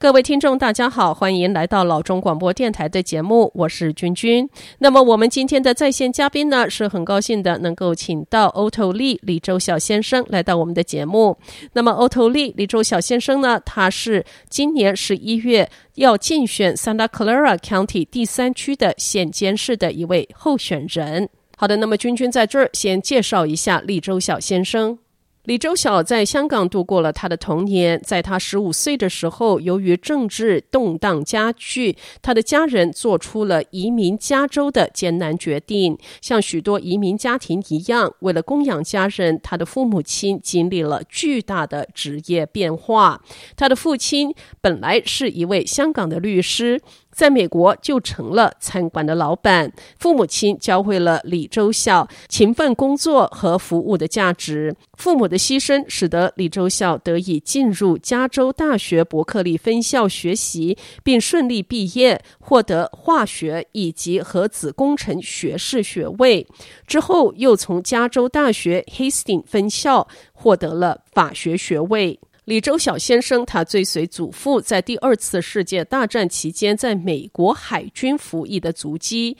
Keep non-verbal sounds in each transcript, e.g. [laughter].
各位听众，大家好，欢迎来到老中广播电台的节目，我是君君。那么，我们今天的在线嘉宾呢，是很高兴的能够请到 Otto Lee 李周晓先生来到我们的节目。那么，Otto Lee 李周晓先生呢，他是今年十一月要竞选 Santa Clara County 第三区的县监事的一位候选人。好的，那么君君在这儿先介绍一下李周晓先生。李周晓在香港度过了他的童年。在他十五岁的时候，由于政治动荡加剧，他的家人做出了移民加州的艰难决定。像许多移民家庭一样，为了供养家人，他的父母亲经历了巨大的职业变化。他的父亲本来是一位香港的律师。在美国就成了餐馆的老板，父母亲教会了李周孝勤奋工作和服务的价值。父母的牺牲使得李周孝得以进入加州大学伯克利分校学习，并顺利毕业，获得化学以及核子工程学士学位。之后又从加州大学 Hastings 分校获得了法学学位。李周晓先生，他追随祖父在第二次世界大战期间在美国海军服役的足迹，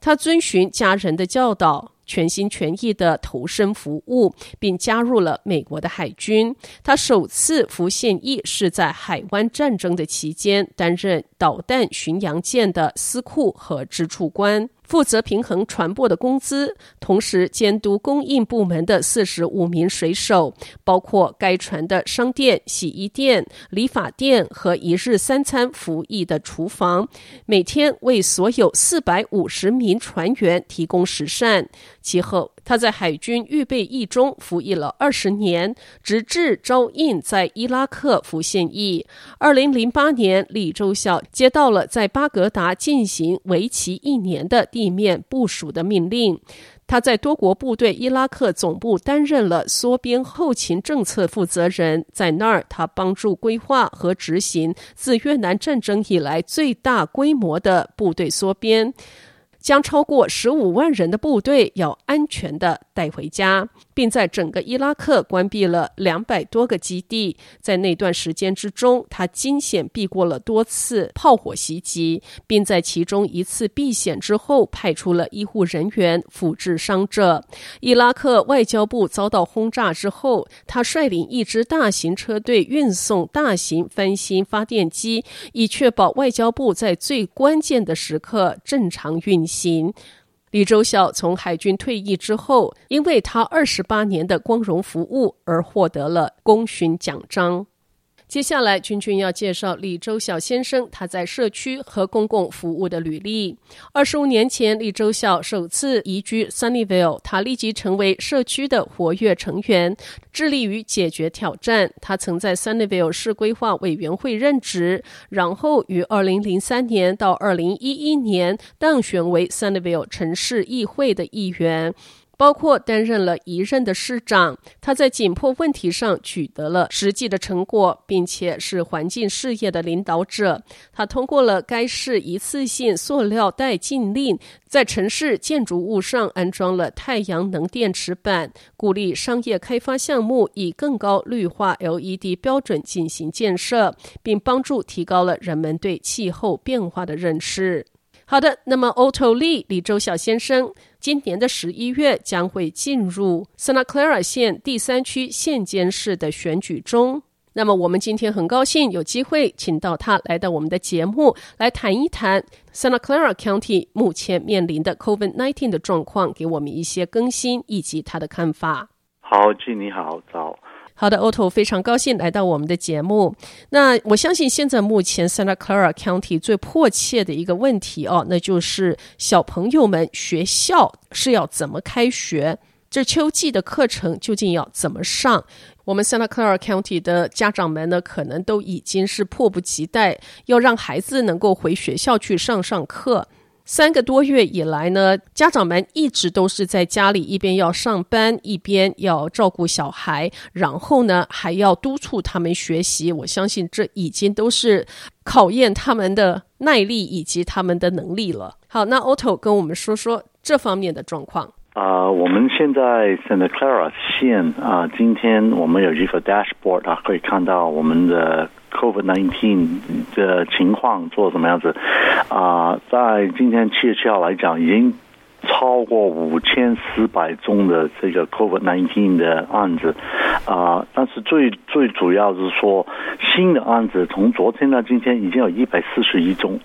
他遵循家人的教导，全心全意地投身服务，并加入了美国的海军。他首次服现役是在海湾战争的期间，担任导弹巡洋舰的司库和支处官。负责平衡船舶的工资，同时监督供应部门的四十五名水手，包括该船的商店、洗衣店、理发店和一日三餐服役的厨房，每天为所有四百五十名船员提供食膳。其后，他在海军预备役中服役了二十年，直至招印在伊拉克服现役。二零零八年，李周晓接到了在巴格达进行为期一年的地面部署的命令。他在多国部队伊拉克总部担任了缩编后勤政策负责人，在那儿，他帮助规划和执行自越南战争以来最大规模的部队缩编。将超过十五万人的部队要安全的带回家，并在整个伊拉克关闭了两百多个基地。在那段时间之中，他惊险避过了多次炮火袭击，并在其中一次避险之后派出了医护人员辅治伤者。伊拉克外交部遭到轰炸之后，他率领一支大型车队运送大型翻新发电机，以确保外交部在最关键的时刻正常运行。李周孝从海军退役之后，因为他二十八年的光荣服务而获得了功勋奖章。接下来，君君要介绍李周晓先生他在社区和公共服务的履历。二十五年前，李周晓首次移居 Sunnyvale，他立即成为社区的活跃成员，致力于解决挑战。他曾在 Sunnyvale 市规划委员会任职，然后于二零零三年到二零一一年当选为 Sunnyvale 城市议会的议员。包括担任了一任的市长，他在紧迫问题上取得了实际的成果，并且是环境事业的领导者。他通过了该市一次性塑料袋禁令，在城市建筑物上安装了太阳能电池板，鼓励商业开发项目以更高绿化 LED 标准进行建设，并帮助提高了人们对气候变化的认识。好的，那么 Otto Lee 李周晓先生今年的十一月将会进入 Santa Clara 县第三区县监事的选举中。那么我们今天很高兴有机会请到他来到我们的节目，来谈一谈 Santa Clara County 目前面临的 COVID-19 的状况，给我们一些更新以及他的看法。好，君你好，早。好的，Otto，非常高兴来到我们的节目。那我相信现在目前 Santa Clara County 最迫切的一个问题哦，那就是小朋友们学校是要怎么开学？这秋季的课程究竟要怎么上？我们 Santa Clara County 的家长们呢，可能都已经是迫不及待要让孩子能够回学校去上上课。三个多月以来呢，家长们一直都是在家里，一边要上班，一边要照顾小孩，然后呢，还要督促他们学习。我相信这已经都是考验他们的耐力以及他们的能力了。好，那 Otto 跟我们说说这方面的状况。啊、呃，我们现在 Santa Clara 县啊、今天我们有一个 dashboard 啊，可以看到我们的 Covid nineteen 的情况做什么样子啊、在今天七月七号来讲，已经超过五千四百宗的这个 Covid nineteen 的案子啊、但是最最主要是说新的案子从昨天到今天已经有一百四十一宗。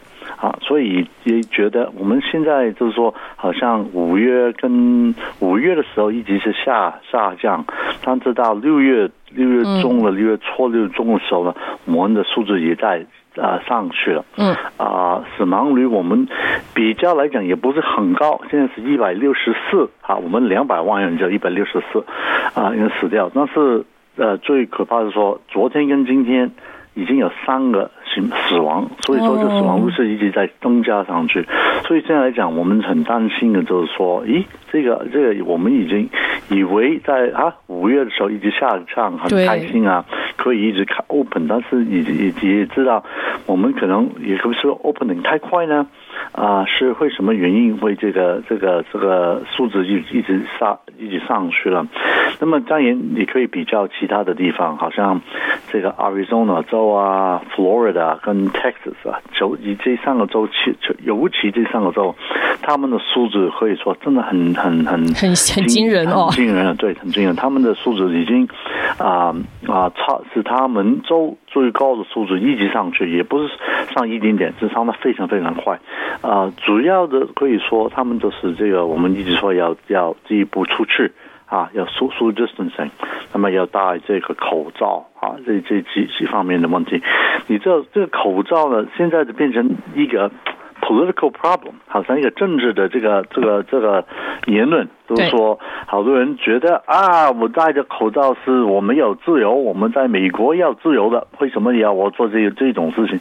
啊，所以也觉得我们现在就是说，好像五月跟五月的时候一直是下下降，但是到六月六月中了，六月初六月中的时候呢，我们的数字也在啊上去了。嗯。啊，死亡率我们比较来讲也不是很高，现在是一百六十四。啊，我们两百万人就一百六十四，啊，人死掉。但是呃，最可怕的是说，昨天跟今天。已经有三个死死亡，所以说这死亡率是一直在增加上去。所以现在来讲，我们很担心的就是说，咦，这个这个我们已经以为在啊五月的时候一直下降，很开心啊，可以一直开 open，但是也也也知道我们可能也可不是 opening 太快呢。啊，是会什么原因会这个这个这个数字一一直上一直上去了？那么当然你可以比较其他的地方，好像这个 Arizona 州啊、Florida 跟 Texas 啊，就以这三个州，其尤其这三个州，他们的数字可以说真的很很很很很惊人哦，很惊人，对，很惊人。他们的数字已经啊啊超是他们州最高的数字一直上去，也不是上一点点，是上的非常非常快。啊，主要的可以说，他们都是这个，我们一直说要要进一步出去啊，要 social distancing，那么要戴这个口罩啊，这这几几方面的问题。你知道这个口罩呢，现在就变成一个。Political problem，好像一个政治的这个这个这个言论，就是说，好多人觉得啊，我戴着口罩是我们有自由，我们在美国要自由的，为什么要我做这这种事情？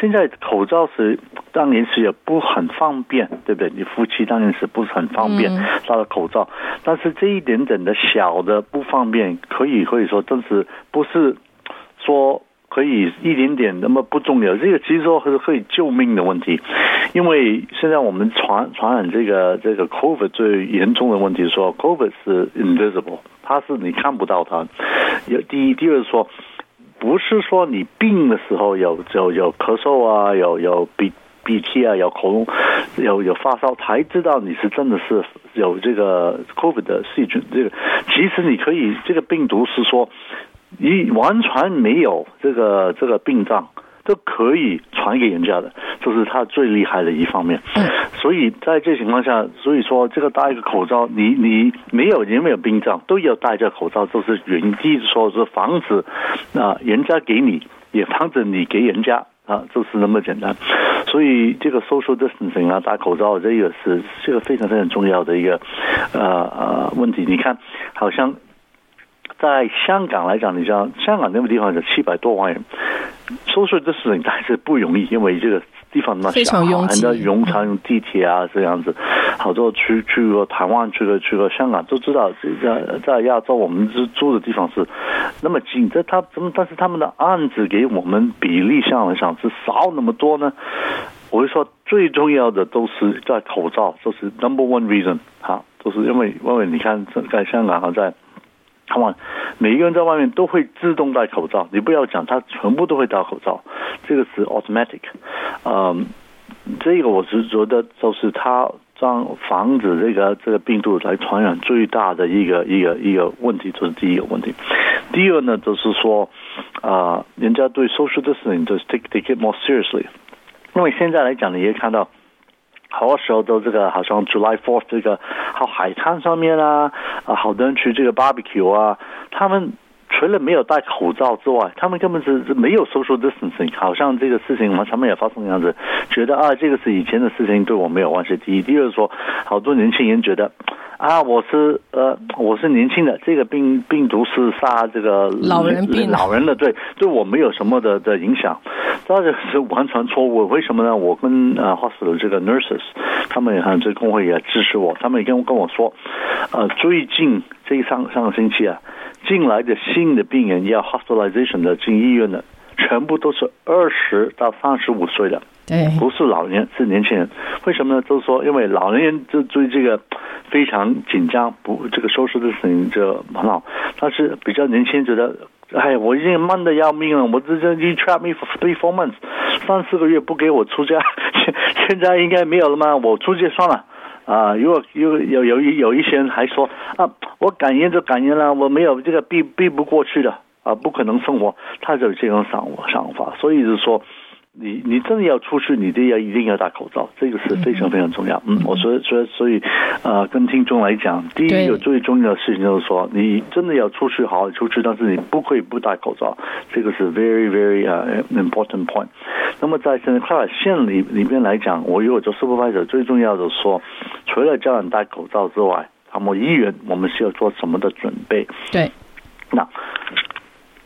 现在口罩是当年是也不很方便，对不对？你夫妻当然是不是很方便戴了口罩，但是这一点点的小的不方便，可以可以说，真是不是说。可以一点点那么不重要，这个其实说是可以救命的问题，因为现在我们传传染这个这个 COVID 最严重的问题说 COVID 是 invisible，它是你看不到它。有第一，第二说，不是说你病的时候有有有咳嗽啊，有有鼻鼻涕啊，有喉咙有有发烧才知道你是真的是有这个 COVID 的细菌。这个其实你可以这个病毒是说。你完全没有这个这个病状，都可以传给人家的，这是他最厉害的一方面。所以在这情况下，所以说这个戴一个口罩，你你没有人没有病状，都要戴着口罩，就是原因，第一说是防止啊人家给你，也防止你给人家啊，就是那么简单。所以这个 social distancing 啊，戴口罩这个是这个非常非常重要的一个呃呃问题。你看，好像。在香港来讲，你知道香港那个地方有七百多万人，说说这事情还是不容易，因为这个地方那么小，很多用常用地铁啊这样子，好多去去过台湾，去过去过香港，都知道在在亚洲我们住的地方是那么近，这他怎么？但是他们的案子给我们比例上来讲是少那么多呢？我就说最重要的都是在口罩，这是 number one reason 哈，就是因为因为你看在香港还在。他们每一个人在外面都会自动戴口罩，你不要讲，他全部都会戴口罩，这个是 automatic。嗯，这个我是觉得就是他将防止这个这个病毒来传染最大的一个一个一个问题，就是第一个问题。第二呢，就是说啊，人家对 social distancing 就是 take take it more seriously，因为现在来讲，你也看到。好多时候都这个，好像 July Fourth 这个，好海滩上面啊，啊，好多人去这个 barbecue 啊，他们除了没有戴口罩之外，他们根本是是没有 social distancing，好像这个事情往上面也发生的样子，觉得啊，这个是以前的事情，对我没有关系。第一，第二说，好多年轻人觉得。啊，我是呃，我是年轻的，这个病病毒是杀这个老人病，老人的，对，对我没有什么的的影响，这个是完全错误。为什么呢？我跟呃 hospital 这个 nurses，他们也很这工会也支持我，他们也跟跟我说，呃，最近这上上个星期啊，进来的新的病人要 hospitalization 的进医院的全部都是二十到三十五岁的，对，不是老年，是年轻人。为什么呢？就是说，因为老年人就对这个非常紧张，不，这个收拾的事情就很好。但是比较年轻人觉得，哎，我已经闷得要命了，我这这 you trap me for three four months，三四个月不给我出家，[laughs] 现在应该没有了吗？我出去算了。啊，如果有有有有一些人还说啊，我感应就感应了，我没有这个避避不过去的啊，不可能生活，他就有这种想想法，所以就是说。你你真的要出去，你就要一定要戴口罩，这个是非常非常重要。嗯，我说所以所以，呃，跟听众来讲，第一个最重要的事情就是说，你真的要出去，好好出去，但是你不可以不戴口罩，这个是 very very 呃 important point。那么在现在快线里里面来讲，我如果做 supervisor，最重要的说，除了叫人戴口罩之外，那么医院我们需要做什么的准备？对，那。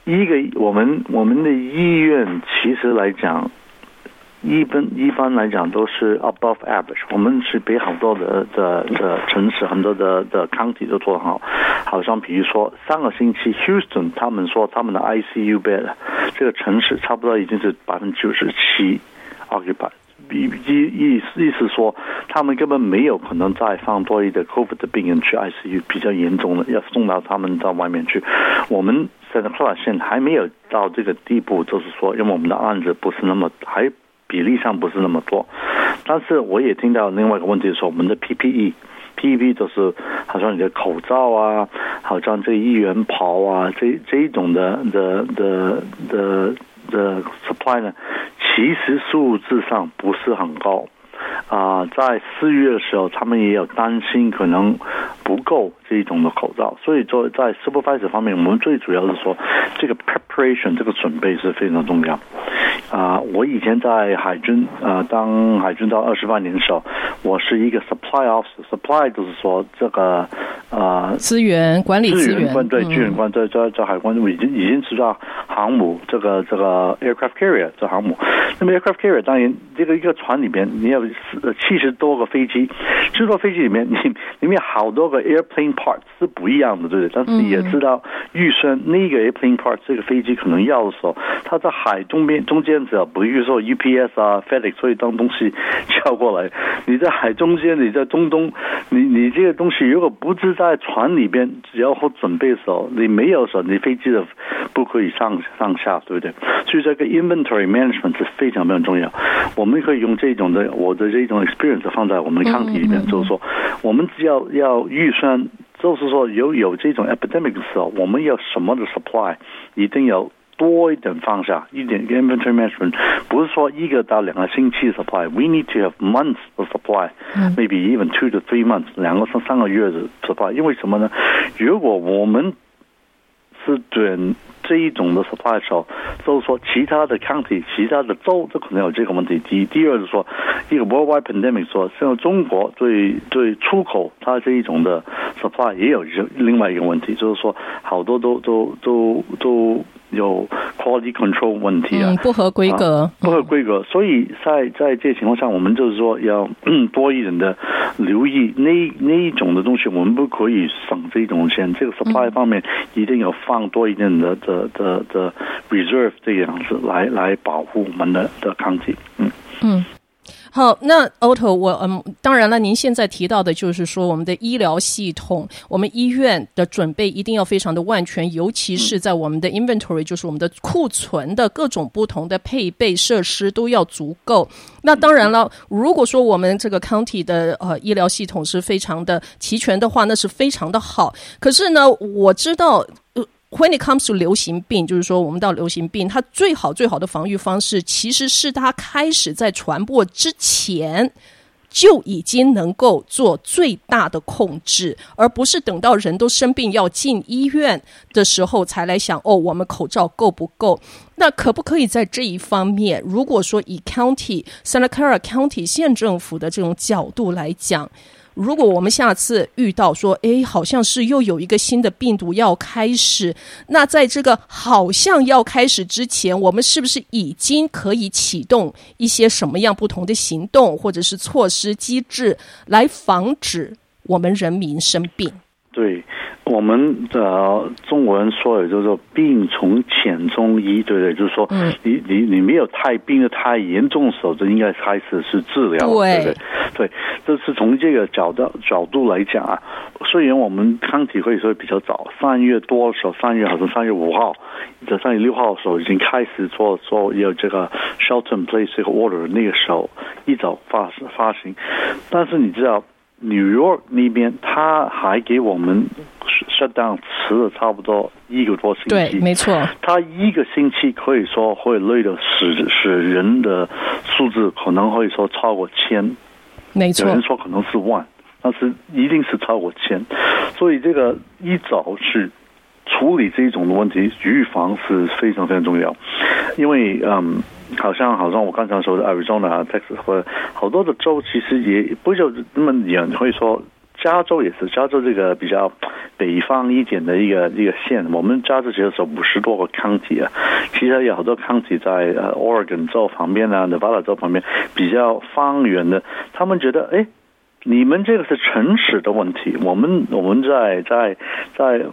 一个，我们我们的医院其实来讲，一般一般来讲都是 above average。我们是比很多的的的城市，很多的的 county 都做得好。好像比如说上个星期 Houston，他们说他们的 ICU bed 这个城市差不多已经是百分之九十七 occupied。意意意思说，他们根本没有可能再放多一点 COVID 的病人去 ICU，比较严重的要送到他们到外面去。我们 Santa Clara 县还没有到这个地步，就是说，因为我们的案子不是那么还比例上不是那么多。但是我也听到另外一个问题说，我们的 PPE，PPE 就是好像你的口罩啊，好像这一元袍啊，这这一种的的的的的 supply 呢，其实数字上不是很高。啊、在四月的时候，他们也有担心可能不够这一种的口罩，所以说在 supervisor 方面，我们最主要是说这个 preparation 这个准备是非常重要。啊、呃，我以前在海军啊、呃，当海军到二十八年的时候，我是一个 supply officer，supply 就是说这个啊、呃、资源管理资源官对资源官在在在海关已经已经知道航母这个这个 aircraft carrier 这航母，那么 aircraft carrier 当然这个一个船里面你要。七十多个飞机，这个飞机里面，你里面好多个 airplane parts 是不一样的，对不对？但是你也知道，预算那个 airplane parts 这个飞机可能要的时候，它在海中边中间，只要比如说 UPS 啊、FedEx 所以当东西叫过来，你在海中间，你在中东，你你这个东西如果不是在船里边，只要好准备的时候，你没有的时候，你飞机的不可以上上下，对不对？所以这个 inventory management 是非常非常重要。我们可以用这种的，我的这。种 experience 放在我们的抗体里面，就是说，我们只要要预算，就是说有有这种 epidemic 的时候，我们要什么的 supply，一定要多一点放下，一点 inventory management，不是说一个到两个星期 supply，we need to have months of supply，maybe even two to three months，两个三三个月的 supply，因为什么呢？如果我们是准。这一种的 supply 的时候，就是说其他的 county、其他的州都可能有这个问题。第一，第二是说一个 worldwide pandemic，说像中国对对出口它这一种的 supply 也有另外一个问题，就是说好多都都都都有 quality control 问题啊，嗯、不合规格、啊，不合规格。所以在在这情况下，我们就是说要多一点的留意。那那一种的东西，我们不可以省这种钱。这个 supply 方面一定要放多一点的的。的的 reserve 这个样子来来保护我们的的抗体，嗯。嗯，好，那 Otto 我嗯，当然了，您现在提到的就是说我们的医疗系统，我们医院的准备一定要非常的万全，尤其是在我们的 inventory，就是我们的库存的各种不同的配备设施都要足够。那当然了，如果说我们这个 county 的呃医疗系统是非常的齐全的话，那是非常的好。可是呢，我知道。When it comes to 流行病，就是说，我们到流行病，它最好最好的防御方式，其实是它开始在传播之前就已经能够做最大的控制，而不是等到人都生病要进医院的时候才来想哦，我们口罩够不够？那可不可以在这一方面，如果说以 County Santa Clara County 县政府的这种角度来讲？如果我们下次遇到说，诶，好像是又有一个新的病毒要开始，那在这个好像要开始之前，我们是不是已经可以启动一些什么样不同的行动或者是措施机制，来防止我们人民生病？对。我们的中国人说也就是说病从浅中医，对不对？就是说，你你你没有太病的太严重的时候，就应该开始是治疗，对不对？对，这是从这个角度角度来讲啊。虽然我们抗体可以说比较早，三月多的时候，三月好像三月五号，在三月六号的时候已经开始做做有这个 shelter in place 这个 order，那个时候一早发发行，但是你知道。纽约那边，他还给我们 shut down 迟了差不多一个多星期。对，没错。他一个星期可以说会累的使使人的数字可能会说超过千。没错。有人说可能是万，但是一定是超过千。所以这个一早去处理这种的问题，预防是非常非常重要。因为嗯。好像好像我刚才说的 Arizona、Texas 或好多的州，其实也不就那么远。会说加州也是，加州这个比较北方一点的一个一个县。我们加州其实是五十多个 county 啊，其实有好多 county 在呃 Oregon 州旁边啊，Nevada 州旁边比较方圆的。他们觉得，哎，你们这个是城市的问题，我们我们在在在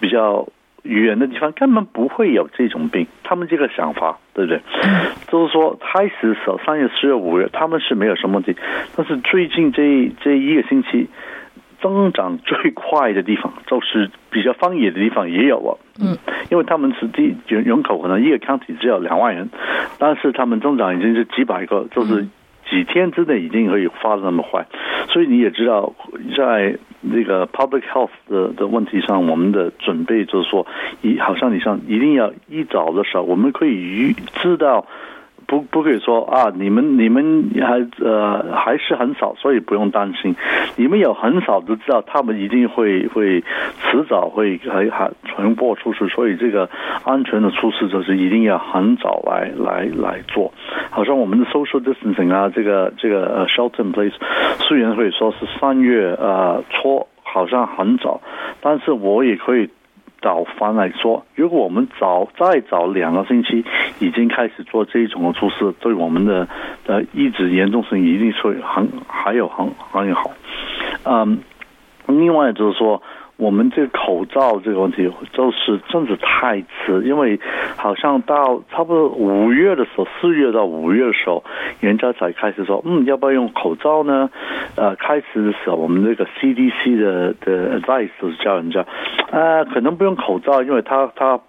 比较。远的地方根本不会有这种病，他们这个想法对不对？就是说开始的时候，三月、四月、五月，他们是没有什么问题。但是最近这这一个星期，增长最快的地方，就是比较方野的地方也有了。嗯，因为他们是第人人口可能一个 county 只有两万人，但是他们增长已经是几百个，就是。几天之内已经可以发那么坏，所以你也知道，在那个 public health 的的问题上，我们的准备就是说，一好像你像一定要一早的时候，我们可以预知道。不不可以说啊，你们你们还呃还是很少，所以不用担心。你们有很少都知道，他们一定会会迟早会还还传播出去，所以这个安全的措施就是一定要很早来来来做。好像我们的 social distancing 啊，这个这个呃 shelter place，虽然可以说是三月呃初，好像很早，但是我也可以。早翻来说，如果我们早再早两个星期已经开始做这种的措施，对我们的呃抑制严重性一定是很还有很很好。嗯，另外就是说。我们这个口罩这个问题，就是真的太迟，因为好像到差不多五月的时候，四月到五月的时候，人家才开始说，嗯，要不要用口罩呢？呃，开始的时候，我们这个 CDC 的的 advice 就是叫人家，呃，可能不用口罩，因为他他。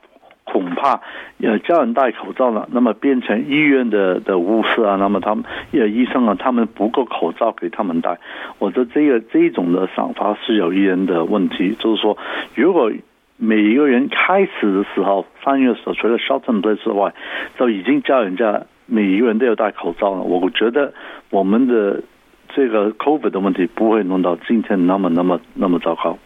恐怕呃叫人戴口罩了，那么变成医院的的护士啊，那么他们呃医生啊，他们不够口罩给他们戴。我觉得这个这种的想法是有一人的问题，就是说，如果每一个人开始的时候，三月的时候，除了 shelter in place 之外，就已经叫人家每一个人都要戴口罩了，我觉得我们的这个 COVID 的问题不会弄到今天那么那么那么糟糕。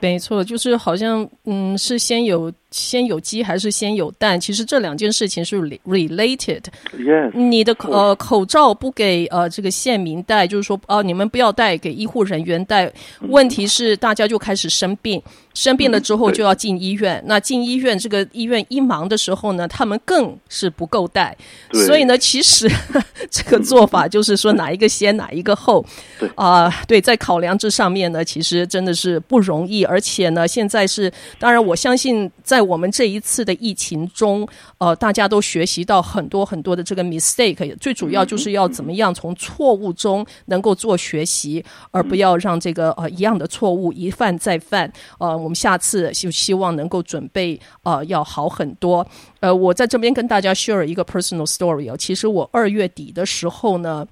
没错，就是好像嗯，是先有。先有鸡还是先有蛋？其实这两件事情是 related。Yes. 你的呃口罩不给呃这个县民戴，就是说哦、呃、你们不要戴，给医护人员戴。问题是大家就开始生病，生病了之后就要进医院。那进医院这个医院一忙的时候呢，他们更是不够戴。所以呢，其实 [laughs] 这个做法就是说哪一个先哪一个后。[laughs] 啊、呃，对，在考量这上面呢，其实真的是不容易。而且呢，现在是当然我相信在。我们这一次的疫情中，呃，大家都学习到很多很多的这个 mistake，最主要就是要怎么样从错误中能够做学习，而不要让这个呃一样的错误一犯再犯。呃，我们下次就希望能够准备呃要好很多。呃，我在这边跟大家 share 一个 personal story 哦，其实我二月底的时候呢。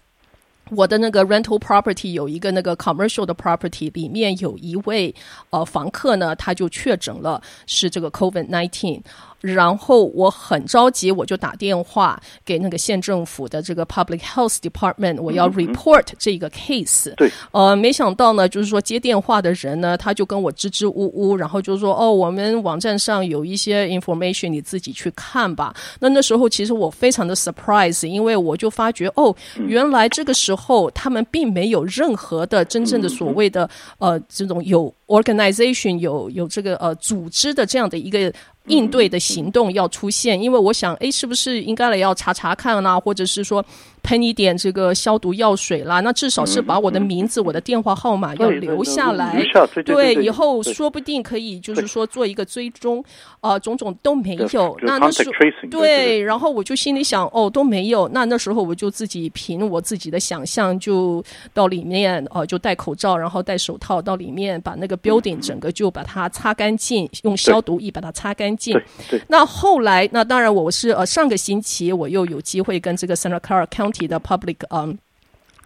我的那个 rental property 有一个那个 commercial 的 property，里面有一位呃房客呢，他就确诊了是这个 COVID nineteen。然后我很着急，我就打电话给那个县政府的这个 Public Health Department，我要 report 这个 case。对，呃，没想到呢，就是说接电话的人呢，他就跟我支支吾吾，然后就说：“哦，我们网站上有一些 information，你自己去看吧。”那那时候其实我非常的 surprise，因为我就发觉哦，原来这个时候他们并没有任何的真正的所谓的呃这种有 organization 有有这个呃组织的这样的一个。应对的行动要出现，因为我想，哎，是不是应该来要查查看啊，或者是说喷一点这个消毒药水啦，那至少是把我的名字、嗯、我的电话号码要留下来。对对对，对，以后说不定可以就是说做一个追踪，啊、呃，种种都没有。那那时候对，然后我就心里想，哦，都没有。那那时候我就自己凭我自己的想象，就到里面，哦、呃，就戴口罩，然后戴手套到里面，把那个 building 整个就把它擦干净，用消毒液把它擦干净。对对。那后来，那当然我是呃上个星期我又有机会跟这个 Santa Clara County 的 Public 嗯、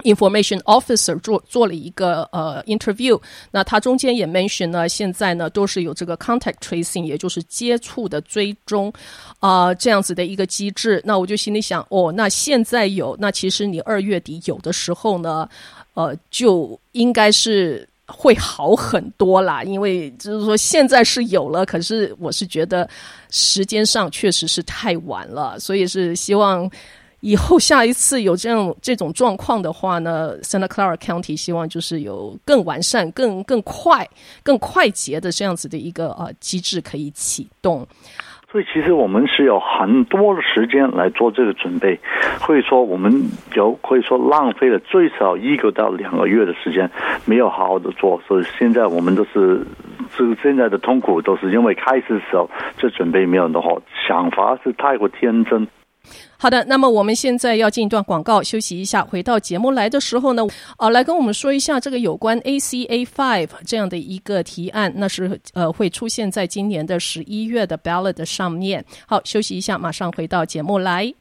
Information Officer 做做了一个呃 interview，那他中间也 mention 呢，现在呢都是有这个 contact tracing，也就是接触的追踪啊、这样子的一个机制。那我就心里想，哦，那现在有，那其实你二月底有的时候呢，呃，就应该是会好很多啦，因为就是说现在是有了，可是我是觉得时间上确实是太晚了，所以是希望。以后下一次有这样这种状况的话呢，Santa Clara County 希望就是有更完善、更更快、更快捷的这样子的一个呃机制可以启动。所以其实我们是有很多的时间来做这个准备，或者说我们有可以说浪费了最少一个到两个月的时间没有好好的做。所以现在我们都是这个现在的痛苦都是因为开始的时候这准备没有的话，想法是太过天真。好的，那么我们现在要进一段广告，休息一下。回到节目来的时候呢，呃，来跟我们说一下这个有关 ACA Five 这样的一个提案，那是呃会出现在今年的十一月的 ballot 上面。好，休息一下，马上回到节目来。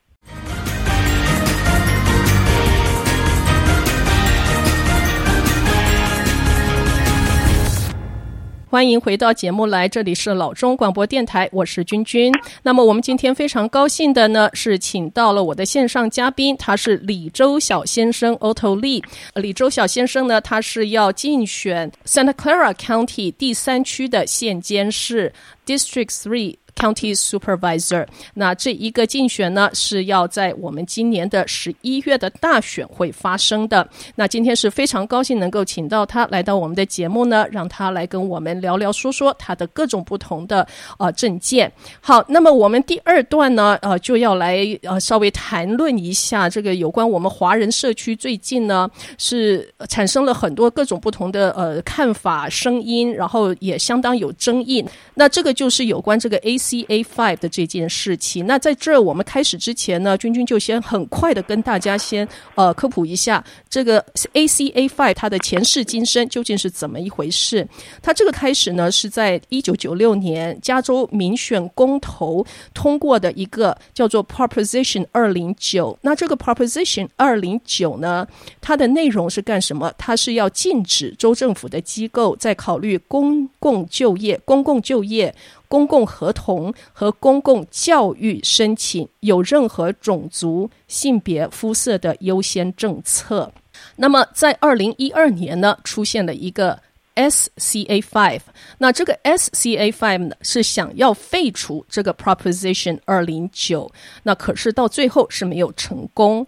欢迎回到节目来，这里是老中广播电台，我是君君。那么我们今天非常高兴的呢，是请到了我的线上嘉宾，他是李周小先生 Otto Lee。李周小先生呢，他是要竞选 Santa Clara County 第三区的县监事 District Three。County Supervisor，那这一个竞选呢，是要在我们今年的十一月的大选会发生的。那今天是非常高兴能够请到他来到我们的节目呢，让他来跟我们聊聊说说他的各种不同的呃政见。好，那么我们第二段呢，呃就要来呃稍微谈论一下这个有关我们华人社区最近呢是产生了很多各种不同的呃看法声音，然后也相当有争议。那这个就是有关这个 A。C A Five 的这件事情，那在这儿我们开始之前呢，君君就先很快的跟大家先呃科普一下这个 ACA Five 它的前世今生究竟是怎么一回事。它这个开始呢是在一九九六年加州民选公投通过的一个叫做 Proposition 二零九。那这个 Proposition 二零九呢，它的内容是干什么？它是要禁止州政府的机构在考虑公共就业、公共就业。公共合同和公共教育申请有任何种族、性别、肤色的优先政策。那么，在二零一二年呢，出现了一个 SCA Five。那这个 SCA Five 呢，是想要废除这个 Proposition 二零九。那可是到最后是没有成功。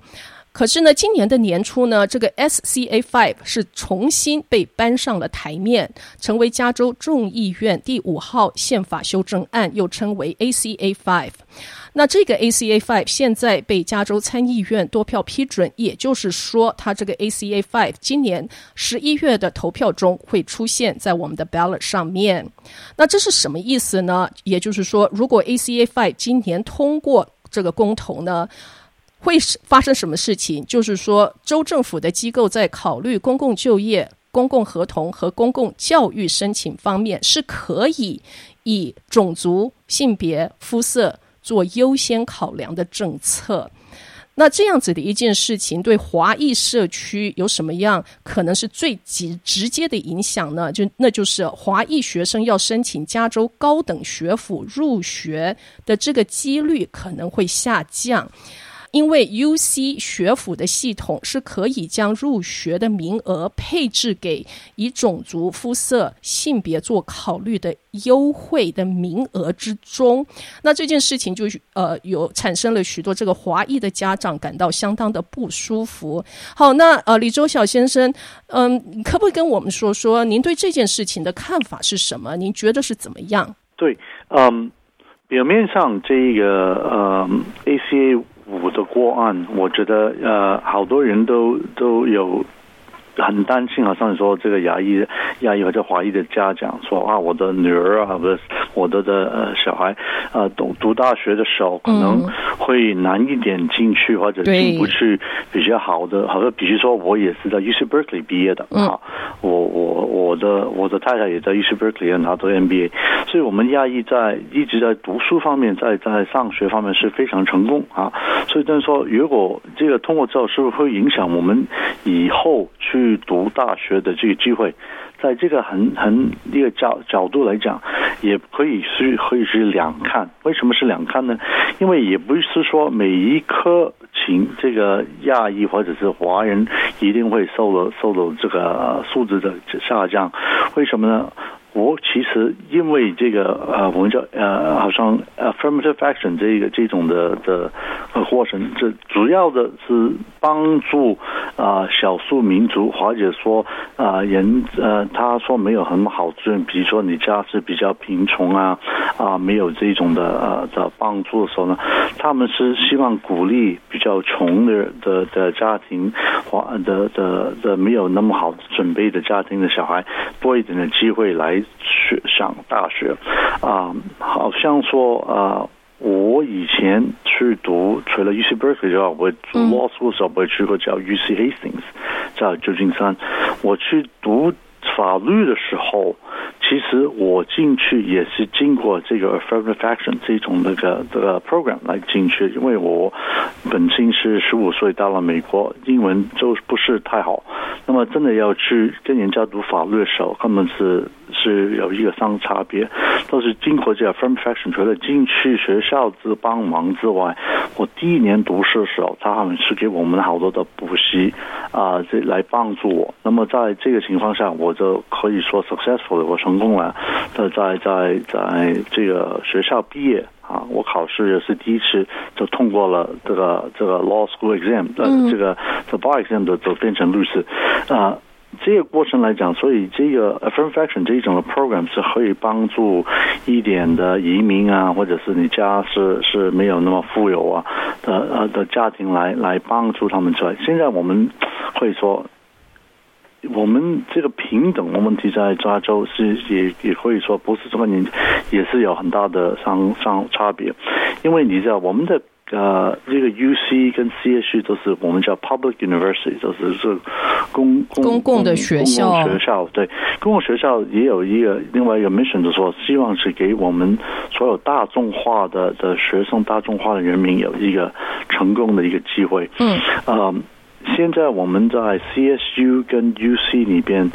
可是呢，今年的年初呢，这个 SCA Five 是重新被搬上了台面，成为加州众议院第五号宪法修正案，又称为 ACA Five。那这个 ACA Five 现在被加州参议院多票批准，也就是说，它这个 ACA Five 今年十一月的投票中会出现在我们的 ballot 上面。那这是什么意思呢？也就是说，如果 ACA Five 今年通过这个公投呢，会发生什么事情？就是说，州政府的机构在考虑公共就业、公共合同和公共教育申请方面，是可以以种族、性别、肤色做优先考量的政策。那这样子的一件事情，对华裔社区有什么样可能是最直直接的影响呢？就那就是华裔学生要申请加州高等学府入学的这个几率可能会下降。因为 UC 学府的系统是可以将入学的名额配置给以种族、肤色、性别做考虑的优惠的名额之中，那这件事情就呃有产生了许多这个华裔的家长感到相当的不舒服。好，那呃李周小先生，嗯、可不可以跟我们说说您对这件事情的看法是什么？您觉得是怎么样？对，嗯，表面上这个呃 ACA。五的个案，我觉得呃，好多人都都有。很担心，好像你说这个亚裔、亚裔或者华裔的家长说啊，我的女儿啊，不是我的的呃小孩啊，读读大学的时候可能会难一点进去，或者进不去比较好的。好像比如说，我也是在 UC Berkeley 毕业的啊，我我我的我的太太也在 UC Berkeley 拿到 MBA，所以我们亚裔在一直在读书方面，在在上学方面是非常成功啊。所以就是说，如果这个通过之后，是不是会影响我们以后去？去读大学的这个机会，在这个很很一个角角度来讲，也可以是可以是两看。为什么是两看呢？因为也不是说每一颗请这个亚裔或者是华人一定会受了受了这个素质的下降。为什么呢？我其实因为这个呃，我们叫呃，好像 affirmative action 这个这种的的过程，这主要的是帮助啊、少数民族或者说啊、人呃，他说没有很好资源，比如说你家是比较贫穷啊啊、没有这种的呃的帮助的时候呢，他们是希望鼓励比较穷的的的家庭或的的的，的没有那么好准备的家庭的小孩多一点的机会来。去上大学啊，好像说啊，我以前去读，除了 UC Berkeley 之外，我读 law school 时候，我也去过叫 UC Hastings，在旧金山。我去读法律的时候，其实我进去也是经过这个 affirmative action 这种那个这个 program 来进去，因为我本身是十五岁到了美国，英文就不是太好，那么真的要去跟人家读法律的时候，他们是。是有一个上差别，都是经过这个 affirmative action，除了进去学校之帮忙之外，我第一年读书的时候，他们是给我们好多的补习啊，这来帮助我。那么在这个情况下，我就可以说 successful 的我成功了。在在在在这个学校毕业啊，我考试也是第一次就通过了这个这个 law school exam，呃，这个 the bar exam 的就变成律师啊。这个过程来讲，所以这个 affirmative action 这一种的 program 是可以帮助一点的移民啊，或者是你家是是没有那么富有啊的呃的家庭来来帮助他们出来。现在我们会说，我们这个平等的问题在加州是也也可以说不是这么年，也是有很大的上上差别，因为你知道我们的。呃，这个 U C 跟 C U 都是我们叫 Public University，就是是公公公共的学校。公共学校对，公共学校也有一个另外一个 mission，就是说希望是给我们所有大众化的的学生、大众化的人民有一个成功的一个机会。嗯，呃，现在我们在 C S U 跟 U C 里边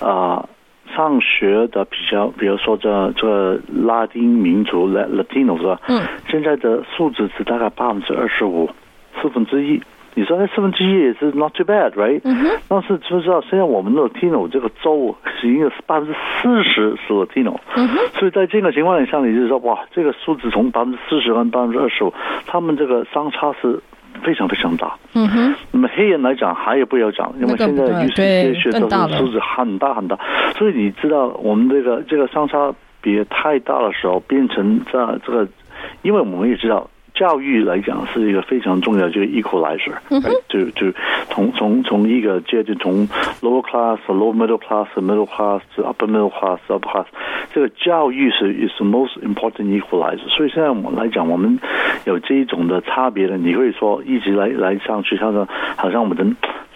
啊。呃上学的比较，比如说这这拉丁民族 Latino 是吧？嗯。现在的数字是大概百分之二十五，四分之一。你说那四分之一也是 not too bad，right？嗯哼。但是知不知道，现在我们的 Latino 这个州是应该是百分之四十是 Latino。嗯哼。所以在这个情况下，你就是说，哇，这个数字从百分之四十跟百分之二十五，他们这个相差是。非常非常大，嗯哼。那么黑人来讲，还也不要讲，因为现在有一些学都是数字很大很大，所以你知道我们这个这个相差别太大的时候，变成这这个，因为我们也知道。教育来讲是一个非常重要，就是 equalizer，就就从从从一个阶级从 lower class、lower middle class、middle class、upper middle class、upper class，这个教育是 is the most important equalizer。所以现在我们来讲，我们有这一种的差别的，你会说一直来来上去，像说好像我们的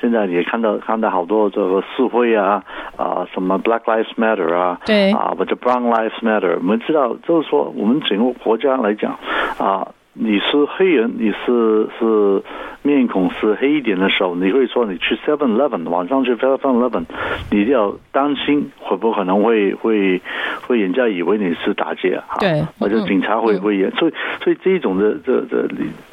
现在也看到看到好多这个示威啊啊，什么 Black Lives Matter 啊，对啊或者 Brown Lives Matter，我们知道就是说我们整个国家来讲啊。你是黑人，你是是面孔是黑一点的时候，你会说你去 Seven Eleven 晚上去 Seven Eleven，你就要担心会不会可能会会会人家以为你是打劫啊，对，或者警察会会严，所以所以这种的这这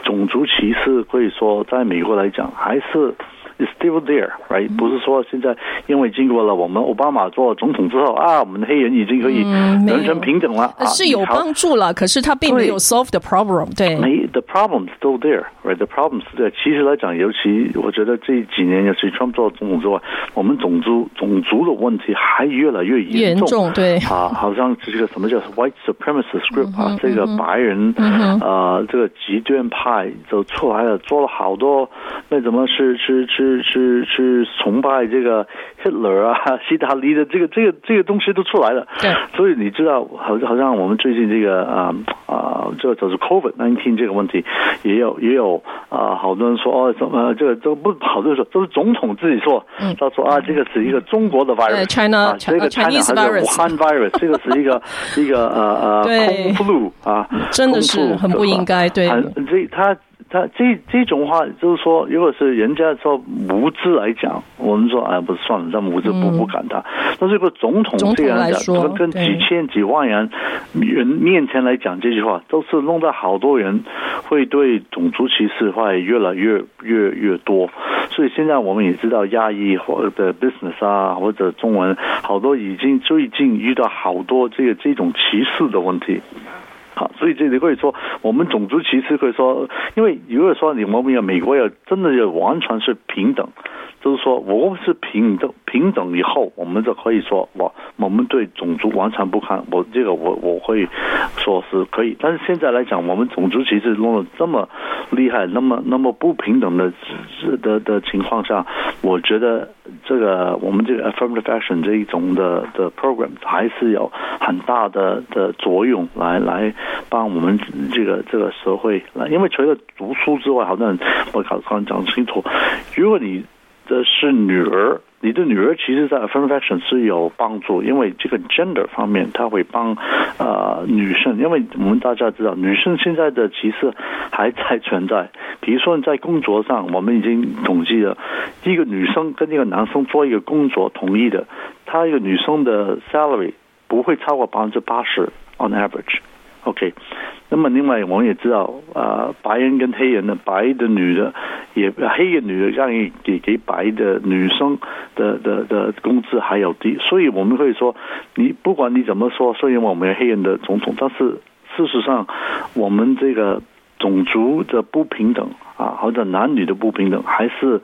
种族歧视可以说在美国来讲还是 is still there，right？、嗯、不是说现在因为经过了我们奥巴马做总统之后啊，我们的黑人已经可以完全平等了，嗯、是有帮助了，可是他并没有 solve the problem，对。没，the problem still there，right？The problem still there。其实来讲，尤其我觉得这几年，尤其 Trump 做总统之外，我们种族种族的问题还越来越严重，严重对。啊，好像这个什么叫 white supremacist group、嗯、啊，这个白人，嗯、呃，这个极端派就出来了，做了好多那怎么是是是是是崇拜这个 Hitler 啊，[laughs] 希特勒的这个这个这个东西都出来了。对，所以你知道，好好像我们最近这个啊啊，这就是 COVID nineteen 这个问题，也有也有啊，好多人说哦，怎么这个都不好多人说都是总统自己说，他说啊，这个是一个中国的 virus，China，啊，这个 Chinese virus，Wuhan virus，这个是一个 [laughs] 一个呃呃空 flu 啊，真的是很不应该，对，这他。他这这种话就是说，如果是人家说无知来讲，我们说哎，不是算了，这么无知不不敢当。但是如果总统这样讲，跟几千几万人人面前来讲这句话，都是弄得好多人会对种族歧视会越来越越越多。所以现在我们也知道，亚裔或者 business 啊，或者中文，好多已经最近遇到好多这个这种歧视的问题。好，所以这里可以说，我们种族歧视可以说，因为如果说你我们要美国要真的要完全是平等。就是说，我们是平等平等以后，我们就可以说，我我们对种族完全不看。我这个我我会说是可以，但是现在来讲，我们种族其实弄得这么厉害，那么那么不平等的的的情况下，我觉得这个我们这个 affirmative action 这一种的的 program 还是有很大的的作用来来帮我们这个这个社会来，因为除了读书之外，好像我刚刚讲清楚，如果你的是女儿，你的女儿其实，在 affirmative action 是有帮助，因为这个 gender 方面，它会帮呃女生，因为我们大家知道，女生现在的歧视还在存在。比如说在工作上，我们已经统计了，一个女生跟一个男生做一个工作，同意的，她一个女生的 salary 不会超过百分之八十 on average。OK，那么另外我们也知道，啊，白人跟黑人的白的女的也黑人女的让给给给白的女生的的的工资还要低，所以我们会说，你不管你怎么说，虽然我们有黑人的总统，但是事实上我们这个种族的不平等啊，或者男女的不平等还是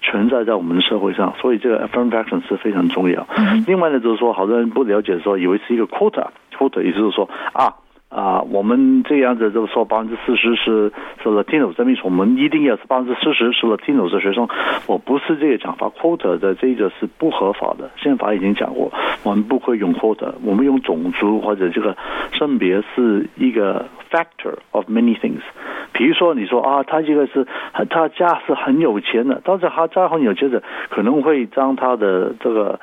存在在我们的社会上，所以这个 affirmative action 是非常重要。另外呢，就是说，好多人不了解说，以为是一个 quota，quota 也就是说啊。啊，我们这样子就说百分之四十是是 Latino，这么说我们一定要是百分之四十是 Latino 的学生。我不是这个讲法，quota 的这个是不合法的，宪法已经讲过，我们不可以用 quota，我们用种族或者这个性别是一个 factor of many things。比如说你说啊，他这个是他家是很有钱的，但是他家很有钱的可能会将他的这个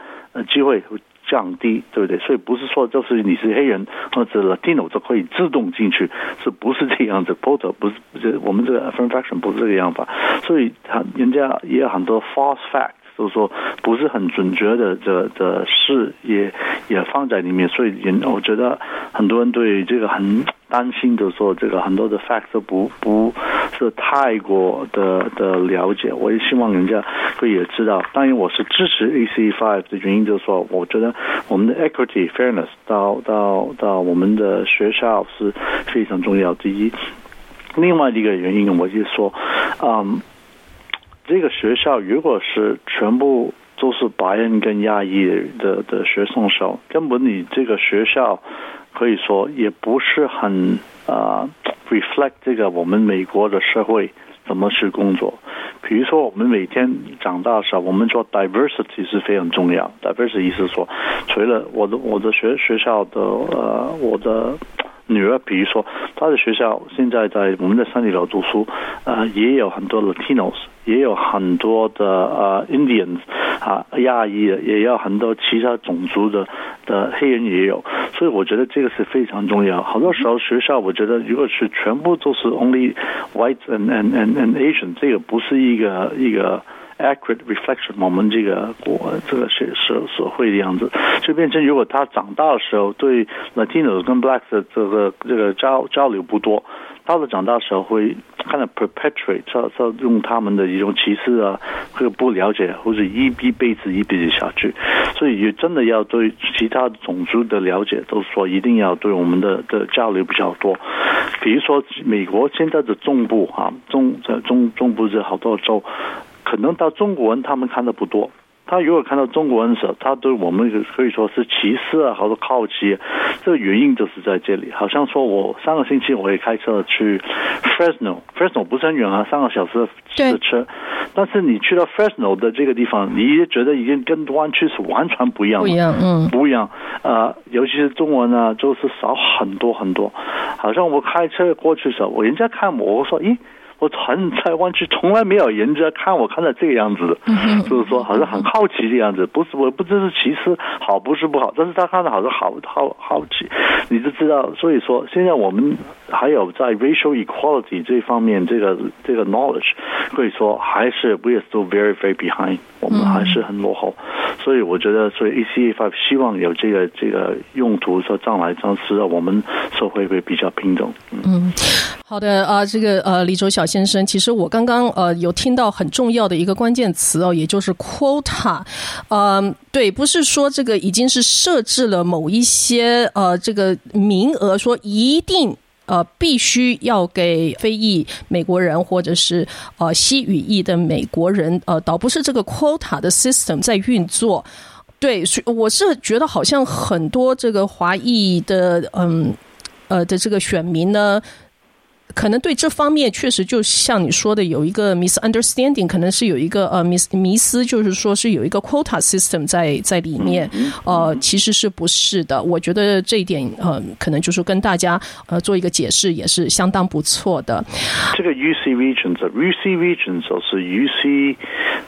机会。降低，对不对？所以不是说就是你是黑人或者 Latino 就可以自动进去，是不是这样子 Porter 不是，这我们这个 affirmative action 不是这个样法，所以他人家也有很多 false fact 就是说不是很准确的这的事也也放在里面，所以人我觉得很多人对这个很。担心的说，这个很多的 facts 不不是太过的的了解，我也希望人家可以知道。当然，我是支持 AC five 的原因，就是说，我觉得我们的 equity fairness 到到到我们的学校是非常重要。第一，另外一个原因，我就说，嗯，这个学校如果是全部都是白人跟亚裔的的学生的时候，根本你这个学校。可以说也不是很啊、reflect 这个我们美国的社会怎么去工作。比如说我们每天长大的时候，我们说 diversity 是非常重要。diversity 意思说，除了我的我的学学校的呃我的。女儿，比如说，她的学校现在在我们的三里楼读书，呃，也有很多 Latinos，也有很多的呃 Indians，啊，亚裔的，也有很多其他种族的的黑人也有，所以我觉得这个是非常重要。好多时候学校，我觉得如果是全部都是 only white and and and and Asian，这个不是一个一个。Accurate reflection 我们这个国这个社社社会的样子，就变成如果他长大的时候对 Latino 跟 Black 的这个这个交交流不多。到了长大时候会看到 perpetuate，这这用他们的一种歧视啊，或者不了解，或者一一辈子一辈子下去，所以也真的要对其他种族的了解，都说一定要对我们的的交流比较多。比如说美国现在的中部哈，中在中中部这好多州，可能到中国人他们看的不多。他如果看到中国人的时候，他对我们可以说是歧视啊，或者好奇，这个原因就是在这里。好像说我上个星期我也开车去 Fresno，Fresno 不是很远啊，三个小时的车。但是你去到 Fresno 的这个地方，你也觉得已经跟湾区是完全不一样，不一样，嗯，不一样。呃，尤其是中文呢，就是少很多很多。好像我开车过去的时候，我人家看我，我说，咦。我传在湾区，从来没有人家看我看到这个样子的，就是说好像很好奇的样子。不是，我不知是其实好不是不好，但是他看到好像好好好奇，你就知道。所以说，现在我们还有在 racial equality 这方面，这个这个 knowledge 可以说还是 we are still very very behind，我们还是很落后。所以我觉得，所以 ACA five 希望有这个这个用途，说将来将使我们社会会比较平等。嗯。好的啊，这个呃，李周小先生，其实我刚刚呃有听到很重要的一个关键词哦，也就是 quota，嗯、呃，对，不是说这个已经是设置了某一些呃这个名额，说一定呃必须要给非裔美国人或者是呃西语裔的美国人，呃，倒不是这个 quota 的 system 在运作，对，所以我是觉得好像很多这个华裔的嗯呃的这个选民呢。可能对这方面确实就像你说的有一个 misunderstanding，可能是有一个呃迷迷思，就是说是有一个 quota system 在在里面，呃，其实是不是的？我觉得这一点呃，可能就是跟大家呃做一个解释，也是相当不错的。这个 UC regions，UC regions 就是 UC，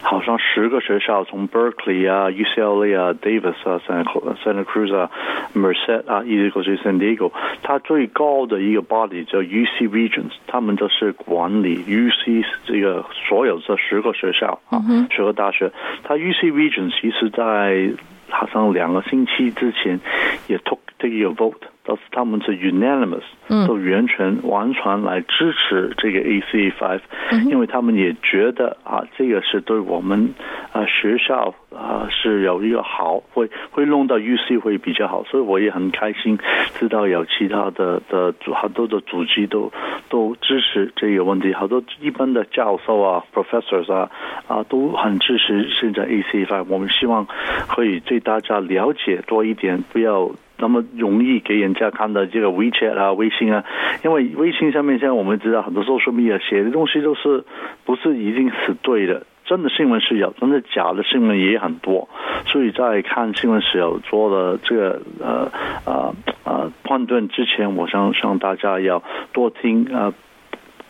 好像十个学校，从 Berkeley 啊、UCLA 啊、Davis 啊、Santa Santa Cruz 啊、Merced 啊，一直过去 San Diego，它最高的一个 body 叫 UC regions。他们就是管理 UC 这个所有这十个学校啊，十个大学。它 UC Region 其实在好像两个星期之前也 took take a vote。都是他们是 unanimous，都完全完全来支持这个 ACE five，因为他们也觉得啊，这个是对我们啊学校啊是有一个好，会会弄到 UC 会比较好，所以我也很开心知道有其他的的好多的组织都都支持这个问题，好多一般的教授啊 professors 啊啊都很支持现在 ACE five，我们希望可以对大家了解多一点，不要。那么容易给人家看到这个 WeChat 啊、微信啊，因为微信上面现在我们知道很多 social media 写的东西都是不是一定是对的，真的新闻是有，真的假的新闻也很多，所以在看新闻时候做了这个呃呃呃判断之前，我想向大家要多听呃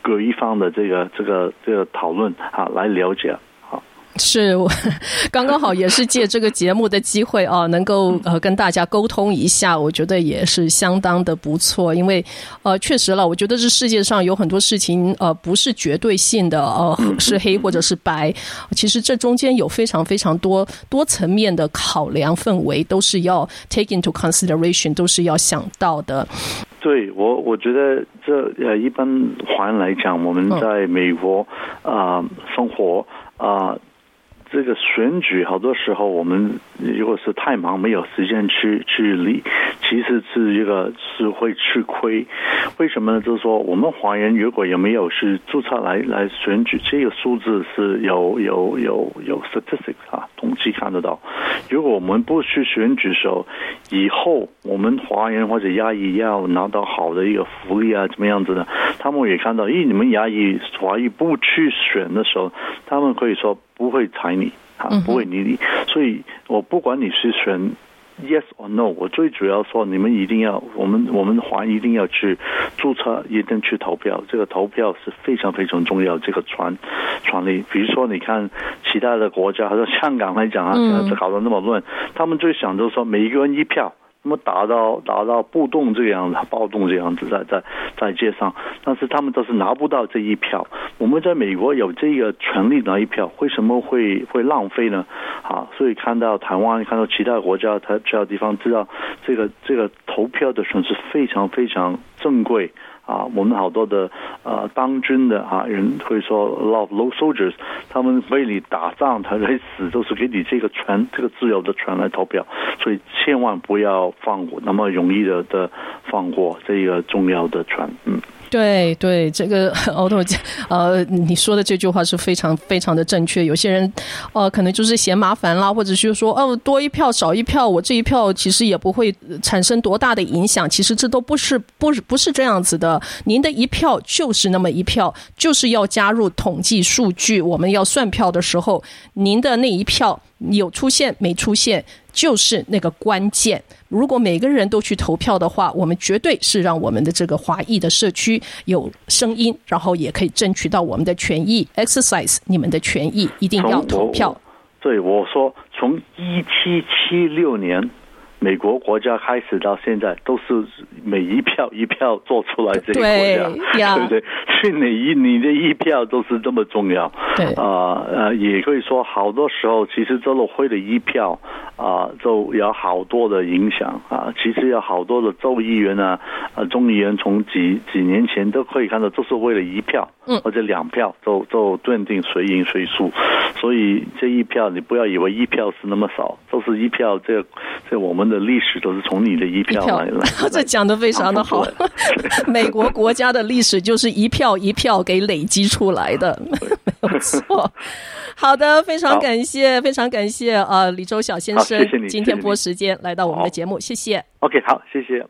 各一方的这个这个这个讨论啊，来了解。是我刚刚好也是借这个节目的机会啊，能够呃跟大家沟通一下，我觉得也是相当的不错。因为呃确实了，我觉得这世界上有很多事情呃不是绝对性的，呃是黑或者是白，其实这中间有非常非常多多层面的考量氛围，都是要 take into consideration，都是要想到的。对我我觉得这呃一般华人来讲，我们在美国啊、呃、生活啊。呃这个选举好多时候，我们如果是太忙，没有时间去去理，其实是一个是会吃亏。为什么呢？就是说，我们华人如果有没有是注册来来选举，这个数字是有有有有 statistics 啊，统计看得到。如果我们不去选举的时候，以后我们华人或者亚裔要拿到好的一个福利啊，怎么样子的？他们也看到，咦，你们亚裔华裔不去选的时候，他们可以说。不会睬你啊，不会理你，所以我不管你是选 yes or no，我最主要说你们一定要，我们我们还一定要去注册，一定去投票。这个投票是非常非常重要，这个传传力。比如说，你看其他的国家，好像香港来讲啊，这搞得那么乱，他们最想就是说每一个人一票。那么打到打到暴动这样子，暴动这样子在在在街上，但是他们都是拿不到这一票。我们在美国有这个权利拿一票，为什么会会浪费呢？啊，所以看到台湾，看到其他国家，他其他地方知道这个这个投票的程序非常非常珍贵。啊，我们好多的呃当军的啊人会说 love low soldiers，他们为你打仗，他来死，都是给你这个权，这个自由的权来投票，所以千万不要放过那么容易的的放过这个重要的权，嗯。对对，这个 [laughs] Otto，呃，你说的这句话是非常非常的正确。有些人，呃，可能就是嫌麻烦啦，或者是说，哦，多一票少一票，我这一票其实也不会产生多大的影响。其实这都不是不是不是这样子的。您的一票就是那么一票，就是要加入统计数据。我们要算票的时候，您的那一票有出现没出现，就是那个关键。如果每个人都去投票的话，我们绝对是让我们的这个华裔的社区有声音，然后也可以争取到我们的权益，exercise 你们的权益，一定要投票。对，我说从一七七六年。美国国家开始到现在都是每一票一票做出来这个国家，对，对不对？所以你一你的一票都是这么重要。对啊呃，也可以说好多时候其实州议会的一票啊，就有好多的影响啊。其实有好多的州议员啊，呃，众议员从几几年前都可以看到，就是为了一票，或者两票就就断定谁赢谁输。所以这一票你不要以为一票是那么少，都是一票这这我们。的历史都是从你的一票来的，[laughs] 这讲的非常的好。[laughs] 美国国家的历史就是一票一票给累积出来的，[laughs] 没有错。好的，非常感谢，非常感谢啊，李周晓先生，谢谢你，今天播时间来到我们的节目，谢谢。OK，好，谢谢。